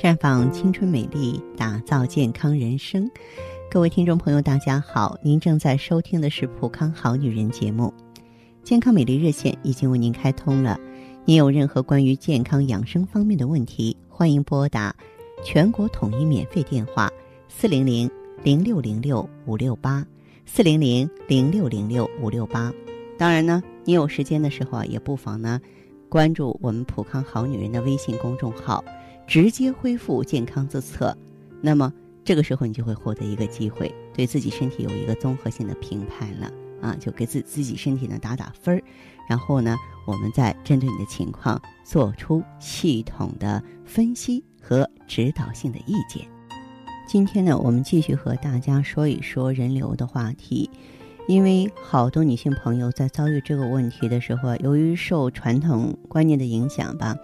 绽放青春美丽，打造健康人生。各位听众朋友，大家好，您正在收听的是《普康好女人》节目，健康美丽热线已经为您开通了。您有任何关于健康养生方面的问题，欢迎拨打全国统一免费电话四零零零六零六五六八四零零零六零六五六八。当然呢，你有时间的时候啊，也不妨呢关注我们普康好女人的微信公众号，直接恢复健康自测。那么这个时候你就会获得一个机会，对自己身体有一个综合性的评判了啊，就给自自己身体呢打打分儿，然后呢，我们再针对你的情况做出系统的分析和指导性的意见。今天呢，我们继续和大家说一说人流的话题。因为好多女性朋友在遭遇这个问题的时候啊，由于受传统观念的影响吧，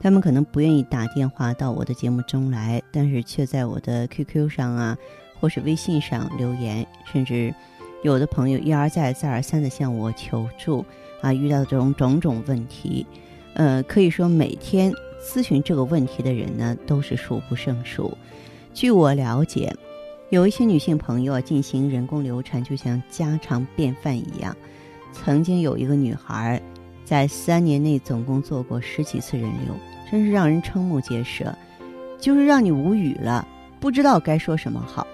他们可能不愿意打电话到我的节目中来，但是却在我的 QQ 上啊，或是微信上留言，甚至有的朋友一而再、再而三的向我求助啊，遇到这种种种问题，呃，可以说每天咨询这个问题的人呢，都是数不胜数。据我了解。有一些女性朋友啊，进行人工流产就像家常便饭一样。曾经有一个女孩，在三年内总共做过十几次人流，真是让人瞠目结舌，就是让你无语了，不知道该说什么好。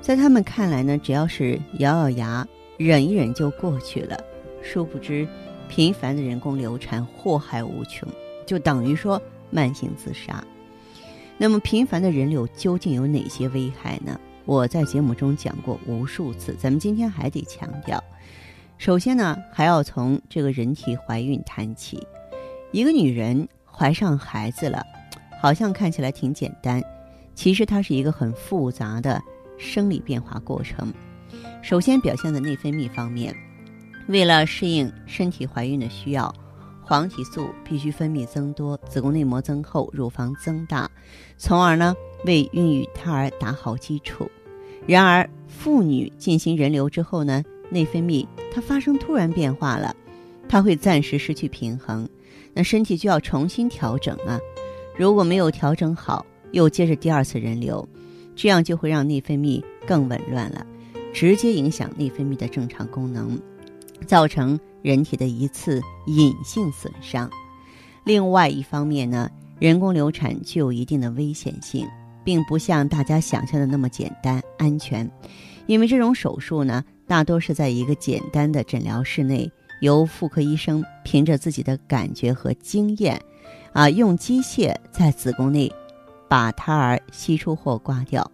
在他们看来呢，只要是咬咬牙忍一忍就过去了。殊不知，频繁的人工流产祸害无穷，就等于说慢性自杀。那么，频繁的人流究竟有哪些危害呢？我在节目中讲过无数次，咱们今天还得强调。首先呢，还要从这个人体怀孕谈起。一个女人怀上孩子了，好像看起来挺简单，其实它是一个很复杂的生理变化过程。首先表现在内分泌方面，为了适应身体怀孕的需要，黄体素必须分泌增多，子宫内膜增厚，乳房增大，从而呢。为孕育胎儿打好基础。然而，妇女进行人流之后呢，内分泌它发生突然变化了，它会暂时失去平衡，那身体就要重新调整啊。如果没有调整好，又接着第二次人流，这样就会让内分泌更紊乱了，直接影响内分泌的正常功能，造成人体的一次隐性损伤。另外一方面呢，人工流产具有一定的危险性。并不像大家想象的那么简单安全，因为这种手术呢，大多是在一个简单的诊疗室内，由妇科医生凭着自己的感觉和经验，啊，用机械在子宫内把胎儿吸出或刮掉。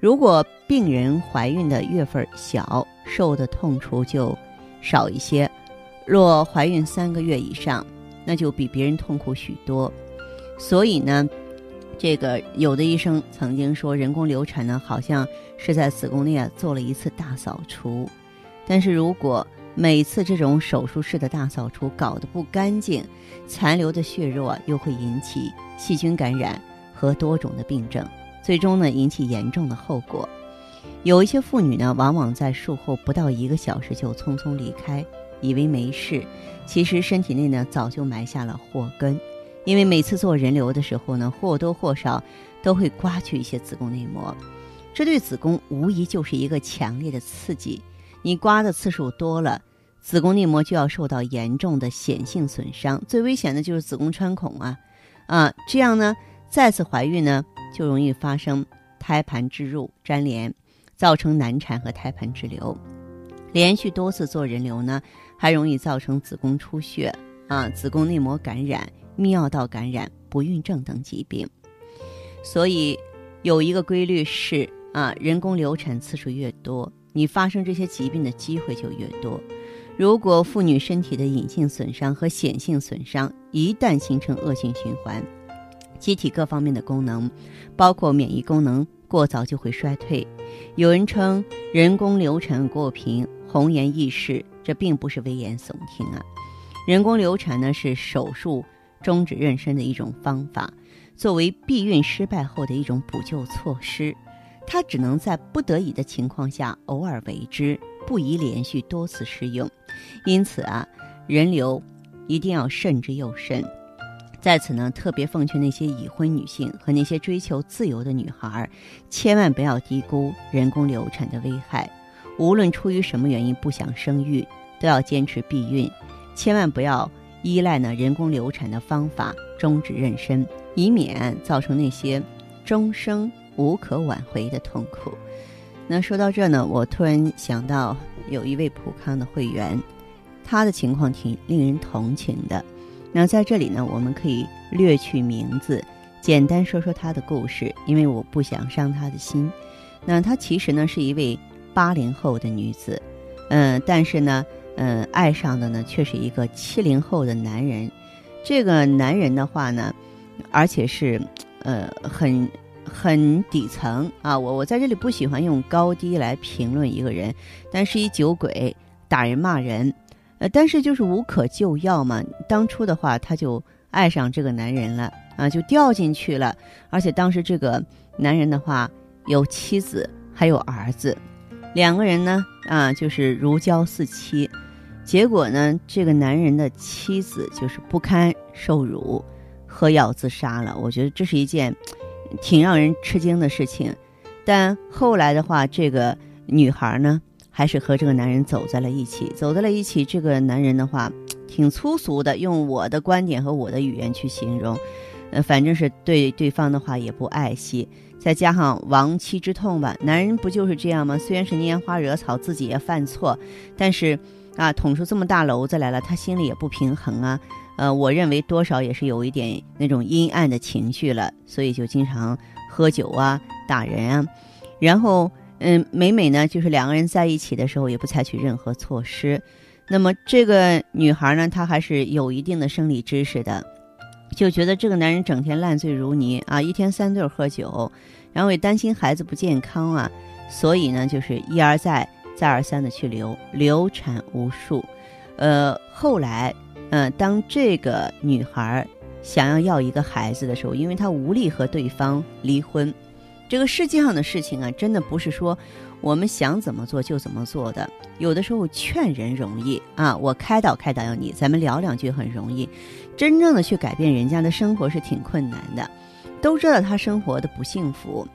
如果病人怀孕的月份小，受的痛楚就少一些；若怀孕三个月以上，那就比别人痛苦许多。所以呢。这个有的医生曾经说，人工流产呢，好像是在子宫内啊做了一次大扫除。但是如果每次这种手术室的大扫除搞得不干净，残留的血肉啊又会引起细菌感染和多种的病症，最终呢引起严重的后果。有一些妇女呢，往往在术后不到一个小时就匆匆离开，以为没事，其实身体内呢早就埋下了祸根。因为每次做人流的时候呢，或多或少都会刮去一些子宫内膜，这对子宫无疑就是一个强烈的刺激。你刮的次数多了，子宫内膜就要受到严重的显性损伤，最危险的就是子宫穿孔啊，啊，这样呢，再次怀孕呢就容易发生胎盘置入粘连，造成难产和胎盘滞留。连续多次做人流呢，还容易造成子宫出血啊，子宫内膜感染。泌尿道感染、不孕症等疾病，所以有一个规律是啊，人工流产次数越多，你发生这些疾病的机会就越多。如果妇女身体的隐性损伤和显性损伤一旦形成恶性循环，机体各方面的功能，包括免疫功能，过早就会衰退。有人称人工流产过频、红颜易逝，这并不是危言耸听啊。人工流产呢是手术。终止妊娠的一种方法，作为避孕失败后的一种补救措施，它只能在不得已的情况下偶尔为之，不宜连续多次使用。因此啊，人流一定要慎之又慎。在此呢，特别奉劝那些已婚女性和那些追求自由的女孩，千万不要低估人工流产的危害。无论出于什么原因不想生育，都要坚持避孕，千万不要依赖呢人工流产的方法终止妊娠，以免造成那些终生无可挽回的痛苦。那说到这呢，我突然想到有一位普康的会员，他的情况挺令人同情的。那在这里呢，我们可以略去名字，简单说说她的故事，因为我不想伤她的心。那她其实呢是一位八零后的女子，嗯，但是呢，嗯，爱上的呢却是一个七零后的男人。这个男人的话呢，而且是，呃，很很底层啊。我我在这里不喜欢用高低来评论一个人，但是一酒鬼打人骂人。呃，但是就是无可救药嘛。当初的话，他就爱上这个男人了啊，就掉进去了。而且当时这个男人的话有妻子，还有儿子，两个人呢啊就是如胶似漆。结果呢，这个男人的妻子就是不堪受辱，喝药自杀了。我觉得这是一件挺让人吃惊的事情。但后来的话，这个女孩呢？还是和这个男人走在了一起，走在了一起。这个男人的话，挺粗俗的，用我的观点和我的语言去形容，呃，反正是对对方的话也不爱惜，再加上亡妻之痛吧。男人不就是这样吗？虽然是拈花惹草，自己也犯错，但是啊，捅出这么大篓子来了，他心里也不平衡啊。呃，我认为多少也是有一点那种阴暗的情绪了，所以就经常喝酒啊，打人啊，然后。嗯，每每呢，就是两个人在一起的时候，也不采取任何措施。那么这个女孩呢，她还是有一定的生理知识的，就觉得这个男人整天烂醉如泥啊，一天三顿喝酒，然后也担心孩子不健康啊，所以呢，就是一而再、再而三的去流流产无数。呃，后来，嗯，当这个女孩想要要一个孩子的时候，因为她无力和对方离婚。这个世界上的事情啊，真的不是说我们想怎么做就怎么做的。有的时候劝人容易啊，我开导开导你，咱们聊两句很容易。真正的去改变人家的生活是挺困难的。都知道他生活的不幸福，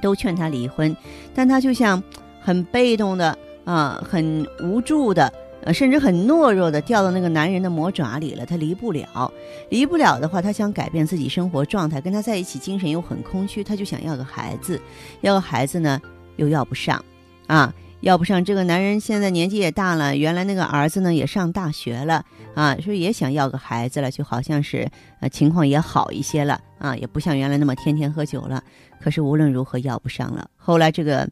都劝他离婚，但他就像很被动的啊，很无助的。呃，甚至很懦弱的掉到那个男人的魔爪里了，他离不了。离不了的话，他想改变自己生活状态，跟他在一起精神又很空虚，他就想要个孩子，要个孩子呢又要不上，啊，要不上。这个男人现在年纪也大了，原来那个儿子呢也上大学了，啊，说也想要个孩子了，就好像是呃情况也好一些了，啊，也不像原来那么天天喝酒了。可是无论如何要不上了。后来这个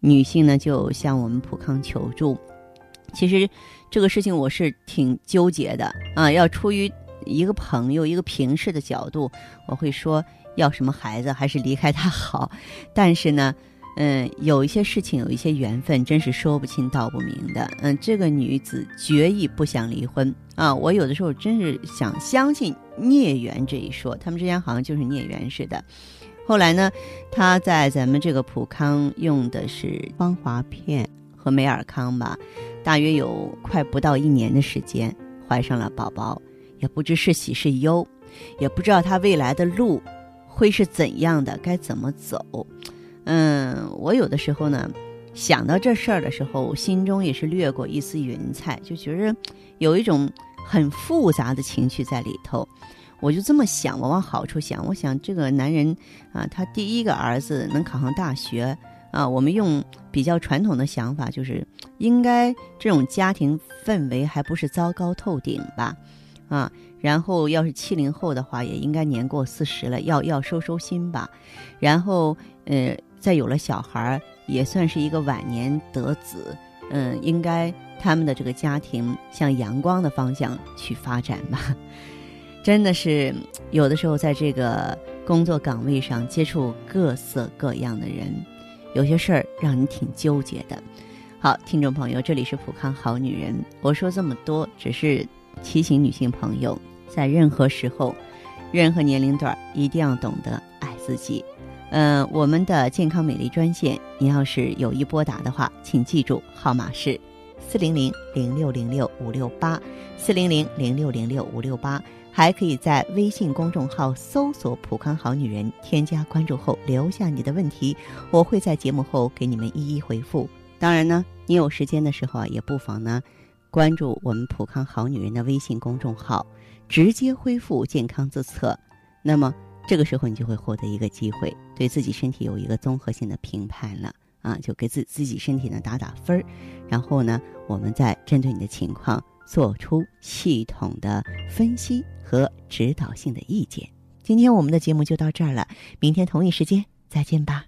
女性呢就向我们普康求助。其实，这个事情我是挺纠结的啊。要出于一个朋友、一个平视的角度，我会说要什么孩子还是离开他好。但是呢，嗯，有一些事情、有一些缘分，真是说不清道不明的。嗯，这个女子决意不想离婚啊。我有的时候真是想相信孽缘这一说，他们之间好像就是孽缘似的。后来呢，她在咱们这个普康用的是芳华片和美尔康吧。大约有快不到一年的时间，怀上了宝宝，也不知是喜是忧，也不知道他未来的路会是怎样的，该怎么走。嗯，我有的时候呢，想到这事儿的时候，心中也是掠过一丝云彩，就觉着有一种很复杂的情绪在里头。我就这么想，我往好处想，我想这个男人啊，他第一个儿子能考上大学。啊，我们用比较传统的想法，就是应该这种家庭氛围还不是糟糕透顶吧？啊，然后要是七零后的话，也应该年过四十了，要要收收心吧。然后，呃，再有了小孩儿，也算是一个晚年得子。嗯，应该他们的这个家庭向阳光的方向去发展吧。真的是有的时候在这个工作岗位上接触各色各样的人。有些事儿让你挺纠结的。好，听众朋友，这里是普康好女人。我说这么多，只是提醒女性朋友，在任何时候、任何年龄段，一定要懂得爱自己。嗯，我们的健康美丽专线，您要是有意拨打的话，请记住号码是四零零零六零六五六八，四零零零六零六五六八。还可以在微信公众号搜索“普康好女人”，添加关注后留下你的问题，我会在节目后给你们一一回复。当然呢，你有时间的时候啊，也不妨呢关注我们“普康好女人”的微信公众号，直接恢复健康自测。那么这个时候你就会获得一个机会，对自己身体有一个综合性的评判了啊，就给自自己身体呢打打分儿，然后呢，我们再针对你的情况做出系统的分析。和指导性的意见。今天我们的节目就到这儿了，明天同一时间再见吧。